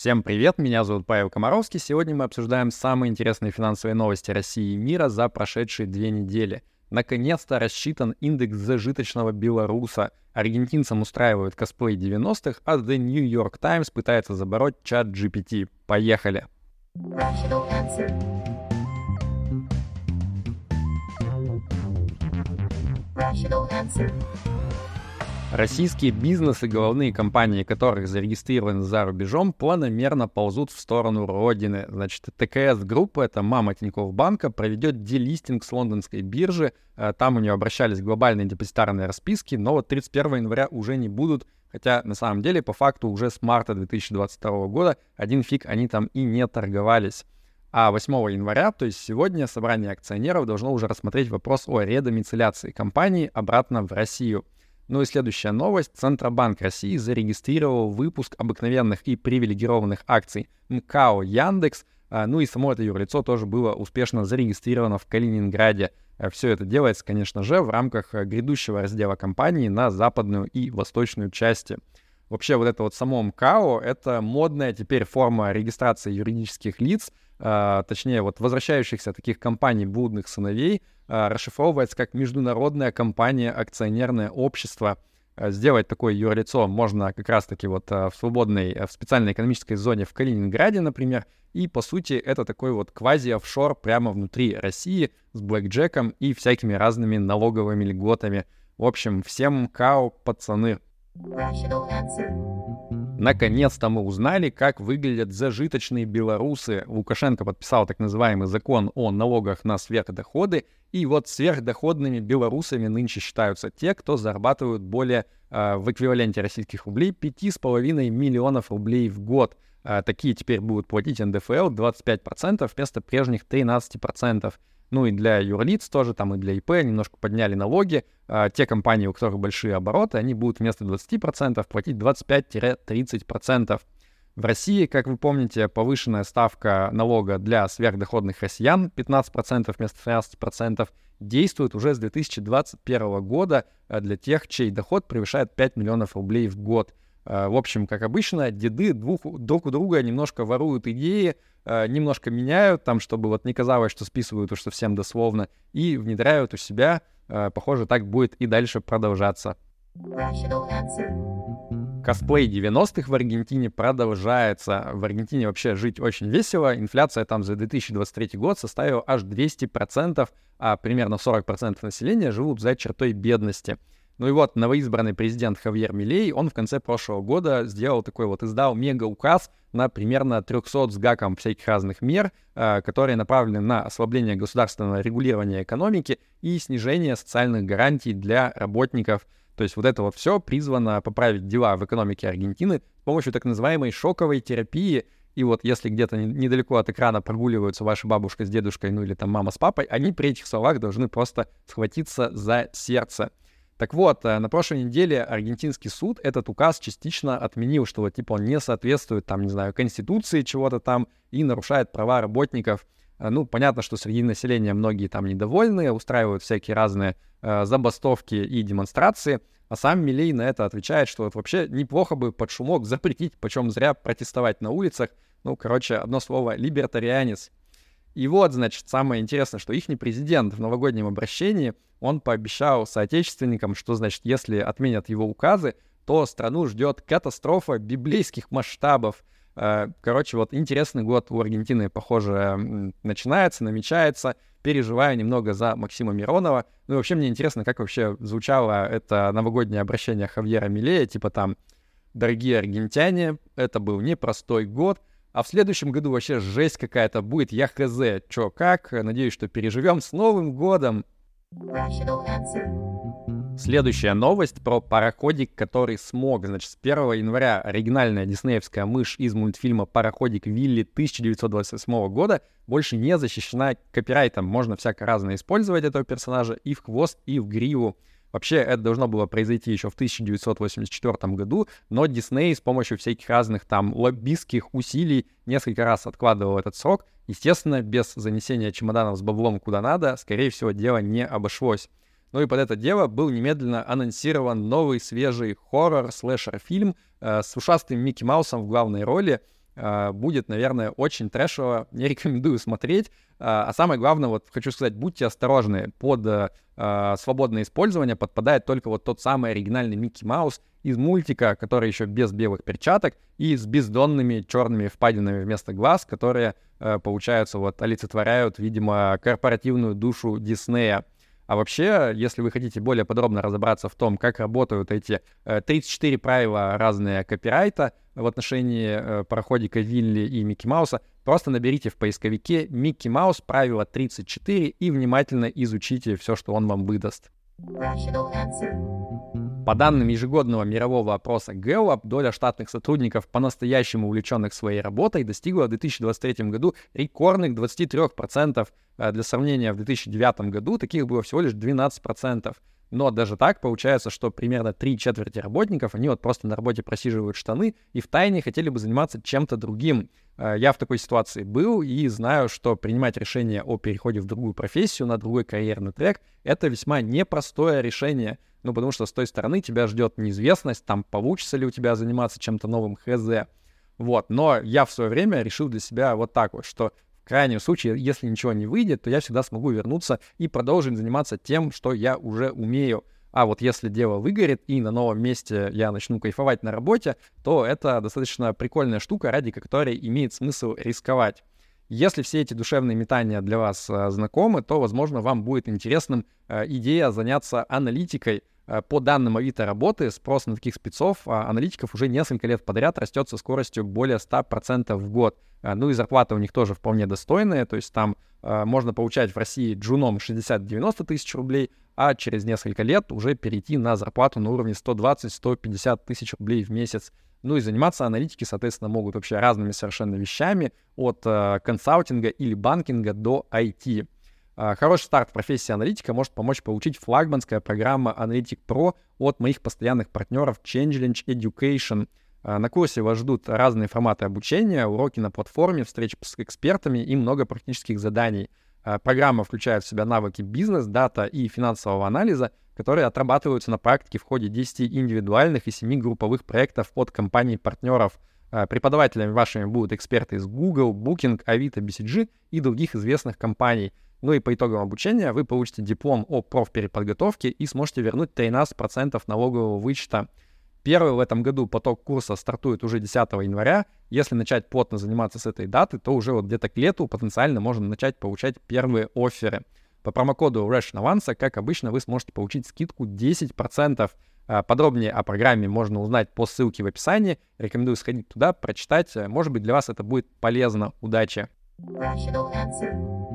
Всем привет, меня зовут Павел Комаровский. Сегодня мы обсуждаем самые интересные финансовые новости России и мира за прошедшие две недели. Наконец-то рассчитан индекс зажиточного белоруса. Аргентинцам устраивают косплей 90-х, а The New York Times пытается забороть чат GPT. Поехали! Rational answer. Российские бизнесы, головные компании которых зарегистрированы за рубежом, планомерно ползут в сторону родины. Значит, ТКС Группа, это мама Тинькофф Банка, проведет делистинг с лондонской биржи. Э, там у нее обращались глобальные депозитарные расписки, но вот 31 января уже не будут, хотя на самом деле по факту уже с марта 2022 года один фиг они там и не торговались. А 8 января, то есть сегодня, собрание акционеров должно уже рассмотреть вопрос о редомицеляции компании обратно в Россию. Ну и следующая новость. Центробанк России зарегистрировал выпуск обыкновенных и привилегированных акций МКАО Яндекс. А, ну и само это юрлицо тоже было успешно зарегистрировано в Калининграде. А, Все это делается, конечно же, в рамках а, грядущего раздела компании на западную и восточную части. Вообще вот это вот само МКАО — это модная теперь форма регистрации юридических лиц, точнее вот возвращающихся таких компаний блудных сыновей, расшифровывается как международная компания акционерное общество. Э, сделать такое юрлицо можно как раз-таки вот э, в свободной, в специальной экономической зоне в Калининграде, например, и по сути это такой вот квази-офшор прямо внутри России с блэкджеком и всякими разными налоговыми льготами. В общем, всем МКАО, пацаны, Наконец-то мы узнали, как выглядят зажиточные белорусы. Лукашенко подписал так называемый закон о налогах на сверхдоходы, и вот сверхдоходными белорусами нынче считаются те, кто зарабатывают более э, в эквиваленте российских рублей 5,5 миллионов рублей в год. Э, такие теперь будут платить НДФЛ 25% вместо прежних 13%. Ну и для юрлиц тоже, там и для ИП немножко подняли налоги. А, те компании, у которых большие обороты, они будут вместо 20% платить 25-30%. В России, как вы помните, повышенная ставка налога для сверхдоходных россиян 15% вместо 13% действует уже с 2021 года а, для тех, чей доход превышает 5 миллионов рублей в год. А, в общем, как обычно, деды двух, друг у друга немножко воруют идеи, а, немножко меняют там, чтобы вот не казалось, что списывают уж совсем дословно, и внедряют у себя. А, похоже, так будет и дальше продолжаться. Косплей 90-х в Аргентине продолжается. В Аргентине вообще жить очень весело. Инфляция там за 2023 год составила аж 200%, а примерно 40% населения живут за чертой бедности. Ну и вот новоизбранный президент Хавьер Милей, он в конце прошлого года сделал такой вот, издал мега-указ на примерно 300 с гаком всяких разных мер, э, которые направлены на ослабление государственного регулирования экономики и снижение социальных гарантий для работников. То есть вот это вот все призвано поправить дела в экономике Аргентины с помощью так называемой шоковой терапии, и вот если где-то недалеко от экрана прогуливаются ваша бабушка с дедушкой, ну или там мама с папой, они при этих словах должны просто схватиться за сердце. Так вот, э, на прошлой неделе аргентинский суд этот указ частично отменил, что вот типа он не соответствует там, не знаю, конституции чего-то там и нарушает права работников. Э, ну, понятно, что среди населения многие там недовольны, устраивают всякие разные э, забастовки и демонстрации, а сам Милей на это отвечает, что вот вообще неплохо бы под шумок запретить, почем зря протестовать на улицах. Ну, короче, одно слово, либертарианец. И вот, значит, самое интересное, что их президент в новогоднем обращении, он пообещал соотечественникам, что, значит, если отменят его указы, то страну ждет катастрофа библейских масштабов. Э, короче, вот интересный год у Аргентины, похоже, начинается, намечается. Переживаю немного за Максима Миронова. Ну и вообще мне интересно, как вообще звучало это новогоднее обращение Хавьера Милея, типа там «Дорогие аргентяне, это был непростой год, а в следующем году вообще жесть какая-то будет. Я хз, чё, как. Надеюсь, что переживем с Новым годом. Следующая новость про пароходик, который смог. Значит, с 1 января оригинальная диснеевская мышь из мультфильма «Пароходик Вилли» 1928 года больше не защищена копирайтом. Можно всяко разно использовать этого персонажа и в хвост, и в гриву. Вообще, это должно было произойти еще в 1984 году, но Дисней с помощью всяких разных там лоббистских усилий несколько раз откладывал этот срок. Естественно, без занесения чемоданов с баблом куда надо, скорее всего, дело не обошлось. Ну и под это дело был немедленно анонсирован новый свежий хоррор-слэшер-фильм э, с ушастым Микки Маусом в главной роли. э, будет, наверное, очень трэшево. Не рекомендую смотреть. Э, а самое главное, вот хочу сказать, будьте осторожны. Под э, свободное использование подпадает только вот тот самый оригинальный Микки Маус из мультика, который еще без белых перчаток и с бездонными черными впадинами вместо глаз, которые, э, получается, вот олицетворяют, видимо, корпоративную душу Диснея. А вообще, если вы хотите более подробно разобраться в том, как работают эти 34 э, правила разные копирайта в отношении э, пароходика Вилли и Микки Мауса, просто наберите в поисковике «Микки Маус. Правило 34» и внимательно изучите все, что он вам выдаст. По данным ежегодного мирового опроса Gallup, доля штатных сотрудников, по-настоящему увлеченных своей работой, достигла в 2023 году рекордных 23%. Э, для сравнения, в 2009 году таких было всего лишь 12%. Но даже так получается, что примерно три четверти работников, они вот просто на работе просиживают штаны и в тайне хотели бы заниматься чем-то другим. Э, я в такой ситуации был и знаю, что принимать решение о переходе в другую профессию, на другой карьерный трек, это весьма непростое решение. Ну, потому что с той стороны тебя ждет неизвестность, там получится ли у тебя заниматься чем-то новым, хз. Вот, но я в свое время решил для себя вот так вот, что крайнем случае, если ничего не выйдет, то я всегда смогу вернуться и продолжить заниматься тем, что я уже умею. А вот если дело выгорит и на новом месте я начну кайфовать на работе, то это достаточно прикольная штука, ради которой имеет смысл рисковать. Если все эти душевные метания для вас а, знакомы, то, возможно, вам будет интересным а, идея заняться аналитикой. А, по данным Авито работы, спрос на таких спецов, а, аналитиков уже несколько лет подряд растет со скоростью более 100% в год. А, ну и зарплаты у них тоже вполне достойные, то есть там а, можно получать в России джуном 60-90 тысяч рублей, а через несколько лет уже перейти на зарплату на уровне 120-150 тысяч рублей в месяц. Ну и заниматься аналитики, соответственно, могут вообще разными совершенно вещами, от э, консалтинга или банкинга до IT. Э, хороший старт в профессии аналитика может помочь получить флагманская программа Analytic Pro от моих постоянных партнеров Changelinge Education — а, на курсе вас ждут разные форматы обучения, уроки на платформе, встречи с экспертами и много практических заданий. А, программа включает в себя навыки бизнес, дата и финансового анализа, которые отрабатываются на практике в ходе 10 индивидуальных и 7 групповых проектов от компаний-партнеров. А, преподавателями вашими будут эксперты из Google, Booking, Avito, BCG и других известных компаний. Ну и по итогам обучения вы получите диплом о профпереподготовке и сможете вернуть 13% налогового вычета. Первый в этом году поток курса стартует уже 10 января. Если начать плотно заниматься с этой даты, то уже вот где-то к лету потенциально можно начать получать первые оферы. По промокоду RATIONAVANCE, как обычно, вы сможете получить скидку 10%. А, подробнее о программе можно узнать по ссылке в описании. Рекомендую сходить туда, прочитать. Может быть, для вас это будет полезно. Удачи! Rational.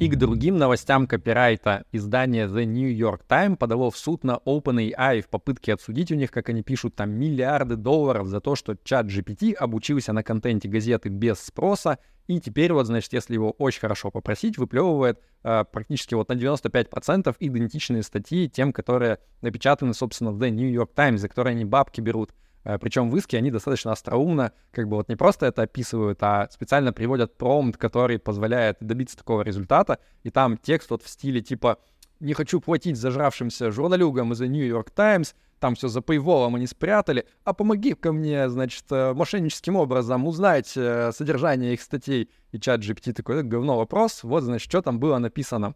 И к другим новостям копирайта издание The New York Times подало в суд на OpenAI в попытке отсудить у них, как они пишут, там миллиарды долларов за то, что чат GPT обучился на контенте газеты без спроса, и теперь вот, значит, если его очень хорошо попросить, выплевывает э, практически вот на 95% идентичные статьи тем, которые напечатаны, собственно, в The New York Times, за которые они бабки берут. Э, Причем в иске они достаточно остроумно, как бы вот не просто это описывают, а специально приводят промпт, который позволяет добиться такого результата. И там текст вот в стиле типа «Не хочу платить зажравшимся журналюгам из New York Times», там все за пейволом они спрятали, а помоги-ка мне, значит, э, мошенническим образом узнать э, содержание их статей. И чат GPT такой, говно вопрос, вот, значит, что там было написано.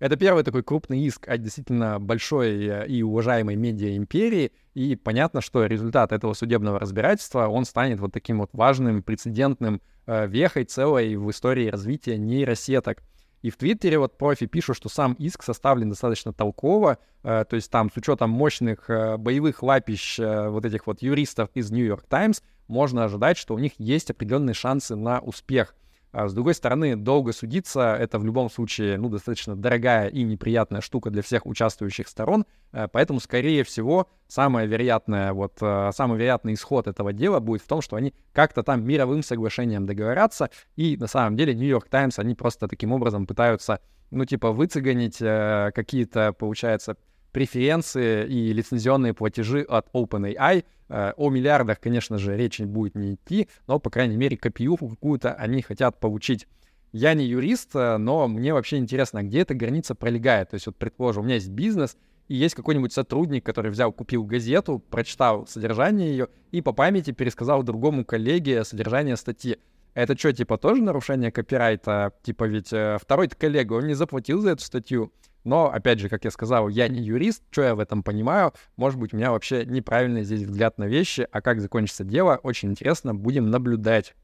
Это первый такой крупный иск от действительно большой э, и уважаемой медиа-империи, и понятно, что результат этого судебного разбирательства, он станет вот таким вот важным, прецедентным э, вехой целой в истории развития нейросеток. И в Твиттере вот профи пишут, что сам иск составлен достаточно толково, э, то есть там с учетом мощных э, боевых лапищ э, вот этих вот юристов из York Times можно ожидать, что у них есть определенные шансы на успех. А с другой стороны, долго судиться — это в любом случае, ну, достаточно дорогая и неприятная штука для всех участвующих сторон, э, поэтому, скорее всего, самое вероятное, вот, э, самый вероятный исход этого дела будет в том, что они как-то там мировым соглашением договорятся, и на самом деле Нью-Йорк Таймс, они просто таким образом пытаются, ну, типа, выцеганить э, какие-то, получается, преференции и лицензионные платежи от OpenAI. Э, о миллиардах, конечно же, речи будет не идти, но, по крайней мере, копиюху какую-то они хотят получить. Я не юрист, э, но мне вообще интересно, где эта граница пролегает. То есть, вот, предположим, у меня есть бизнес, и есть какой-нибудь сотрудник, который взял, купил газету, прочитал содержание ее и по памяти пересказал другому коллеге содержание статьи. Это что, типа, тоже нарушение копирайта? Типа, ведь э, второй-то коллега, он не заплатил за эту статью. Но, опять же, как я сказал, я не юрист, что я в этом понимаю? Может быть, у меня вообще неправильный здесь взгляд на вещи, а как закончится дело, очень интересно, будем наблюдать.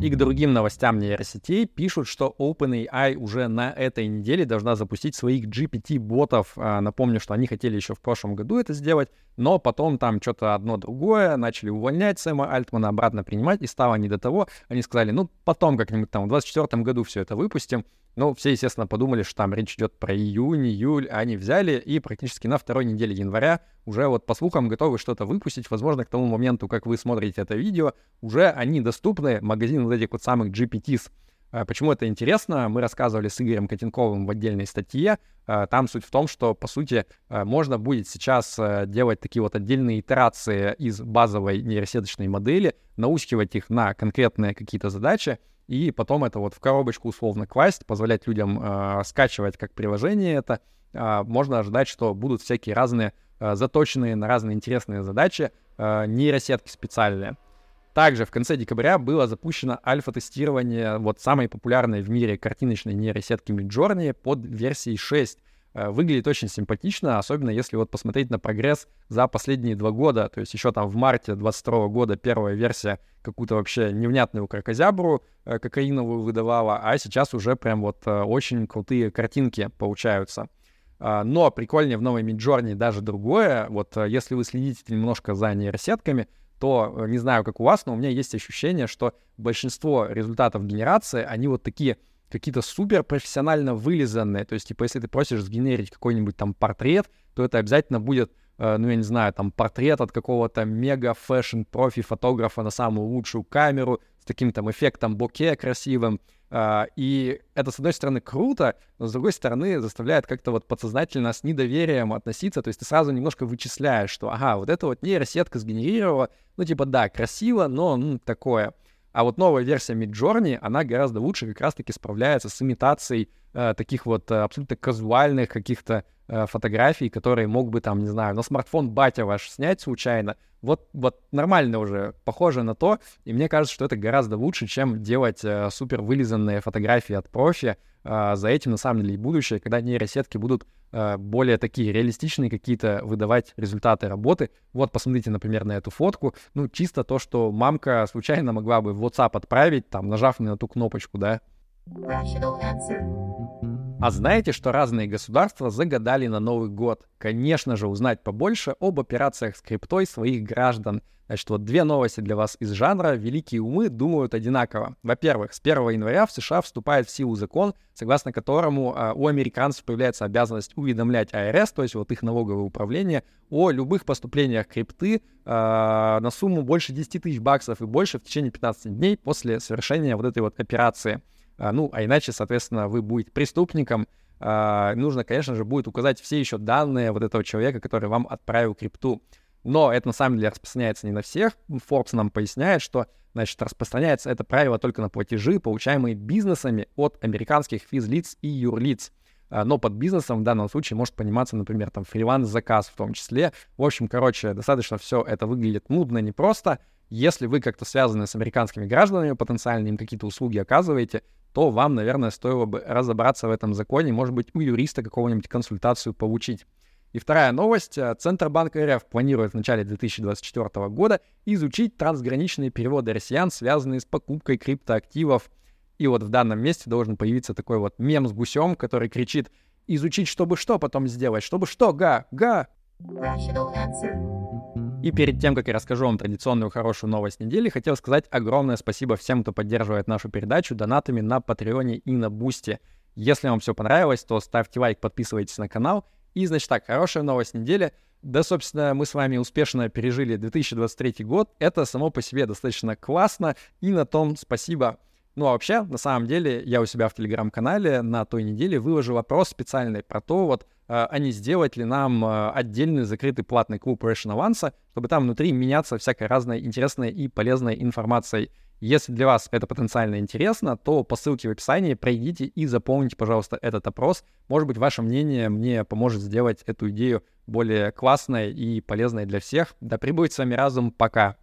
И к другим новостям нейросетей пишут, что OpenAI уже на этой неделе должна запустить своих GPT-ботов. А, напомню, что они хотели еще в прошлом году это сделать, но потом там что-то одно другое, начали увольнять Сэма Альтмана, обратно принимать, и стало не до того. Они сказали, ну, потом как-нибудь там в 2024 году все это выпустим. Ну, все, естественно, подумали, что там речь идет про июнь, июль, они взяли и практически на второй неделе января уже вот по слухам готовы что-то выпустить. Возможно, к тому моменту, как вы смотрите это видео, уже они доступны, магазин вот этих вот самых GPTs. А почему это интересно? Мы рассказывали с Игорем Котенковым в отдельной статье. А, там суть в том, что, по сути, а, можно будет сейчас делать такие вот отдельные итерации из базовой нейросеточной модели, наускивать их на конкретные какие-то задачи, и потом это вот в коробочку условно класть, позволять людям э, скачивать как приложение это. Э, можно ожидать, что будут всякие разные э, заточенные на разные интересные задачи э, нейросетки специальные. Также в конце декабря было запущено альфа-тестирование вот самой популярной в мире картиночной нейросетки Midjourney под версией 6. Э, выглядит очень симпатично, особенно если вот посмотреть на прогресс за последние два года. То есть еще там в марте 22 года первая версия какую-то вообще невнятную крокозябру э, кокаиновую выдавала, а сейчас уже прям вот э, очень крутые картинки получаются. Uh, но прикольнее в новой Midjourney даже другое. Вот если вы следите немножко за нейросетками, то не знаю, как у вас, но у меня есть ощущение, что большинство результатов генерации, они вот такие какие-то супер профессионально вылизанные. То есть, типа, если ты просишь сгенерить какой-нибудь там портрет, то это обязательно будет, э, ну, я не знаю, там, портрет от какого-то мега fashion профи фотографа на самую лучшую камеру с таким там эффектом боке красивым. Uh, и это, с одной стороны, круто, но с другой стороны, заставляет как-то вот подсознательно с недоверием относиться. То есть ты сразу немножко вычисляешь, что, ага, вот это вот нейросетка сгенерировала, ну, типа, да, красиво, но ну, такое. А вот новая версия Midjourney, она гораздо лучше как раз-таки справляется с имитацией э, таких вот э, абсолютно казуальных каких-то фотографий, которые мог бы там, не знаю, на смартфон батя ваш снять случайно. Вот, вот нормально уже, похоже на то, и мне кажется, что это гораздо лучше, чем делать э, супер вылизанные фотографии от профи. Э, за этим, на самом деле, и будущее, когда нейросетки будут э, более такие реалистичные какие-то выдавать результаты работы. Вот, посмотрите, например, на эту фотку. Ну, чисто то, что мамка случайно могла бы в WhatsApp отправить, там, нажав на ту кнопочку, да. А знаете, что разные государства загадали на Новый год? Конечно же, узнать побольше об операциях с криптой своих граждан. Значит, вот две новости для вас из жанра. Великие умы думают одинаково. Во-первых, с 1 января в США вступает в силу закон, согласно которому э, у американцев появляется обязанность уведомлять АРС, то есть вот их налоговое управление, о любых поступлениях крипты э, на сумму больше 10 тысяч баксов и больше в течение 15 дней после совершения вот этой вот операции. А, ну, а иначе, соответственно, вы будете преступником. А, нужно, конечно же, будет указать все еще данные вот этого человека, который вам отправил крипту. Но это на самом деле распространяется не на всех. Forbes нам поясняет, что, значит, распространяется это правило только на платежи, получаемые бизнесами от американских физлиц и юрлиц. А, но под бизнесом в данном случае может пониматься, например, там фриланс-заказ в том числе. В общем, короче, достаточно все это выглядит нудно, непросто. Если вы как-то связаны с американскими гражданами, потенциально им какие-то услуги оказываете, то вам, наверное, стоило бы разобраться в этом законе, может быть, у юриста какого-нибудь консультацию получить. И вторая новость. Центробанк РФ планирует в начале 2024 года изучить трансграничные переводы россиян, связанные с покупкой криптоактивов. И вот в данном месте должен появиться такой вот мем с гусем, который кричит «Изучить, чтобы что потом сделать? Чтобы что? Га! Га!» И перед тем, как я расскажу вам традиционную хорошую новость недели, хотел сказать огромное спасибо всем, кто поддерживает нашу передачу донатами на Patreon е и на Boosty. Если вам все понравилось, то ставьте лайк, подписывайтесь на канал. И, значит так, хорошая новость недели. Да, собственно, мы с вами успешно пережили 2023 год. Это само по себе достаточно классно, и на том спасибо. Ну а вообще, на самом деле, я у себя в телеграм-канале на той неделе выложил вопрос специальный про то, вот а не сделать ли нам отдельный закрытый платный клуб Russian Avance, чтобы там внутри меняться всякой разной интересной и полезной информацией. Если для вас это потенциально интересно, то по ссылке в описании пройдите и заполните, пожалуйста, этот опрос. Может быть, ваше мнение мне поможет сделать эту идею более классной и полезной для всех. Да пребудет с вами разум. Пока.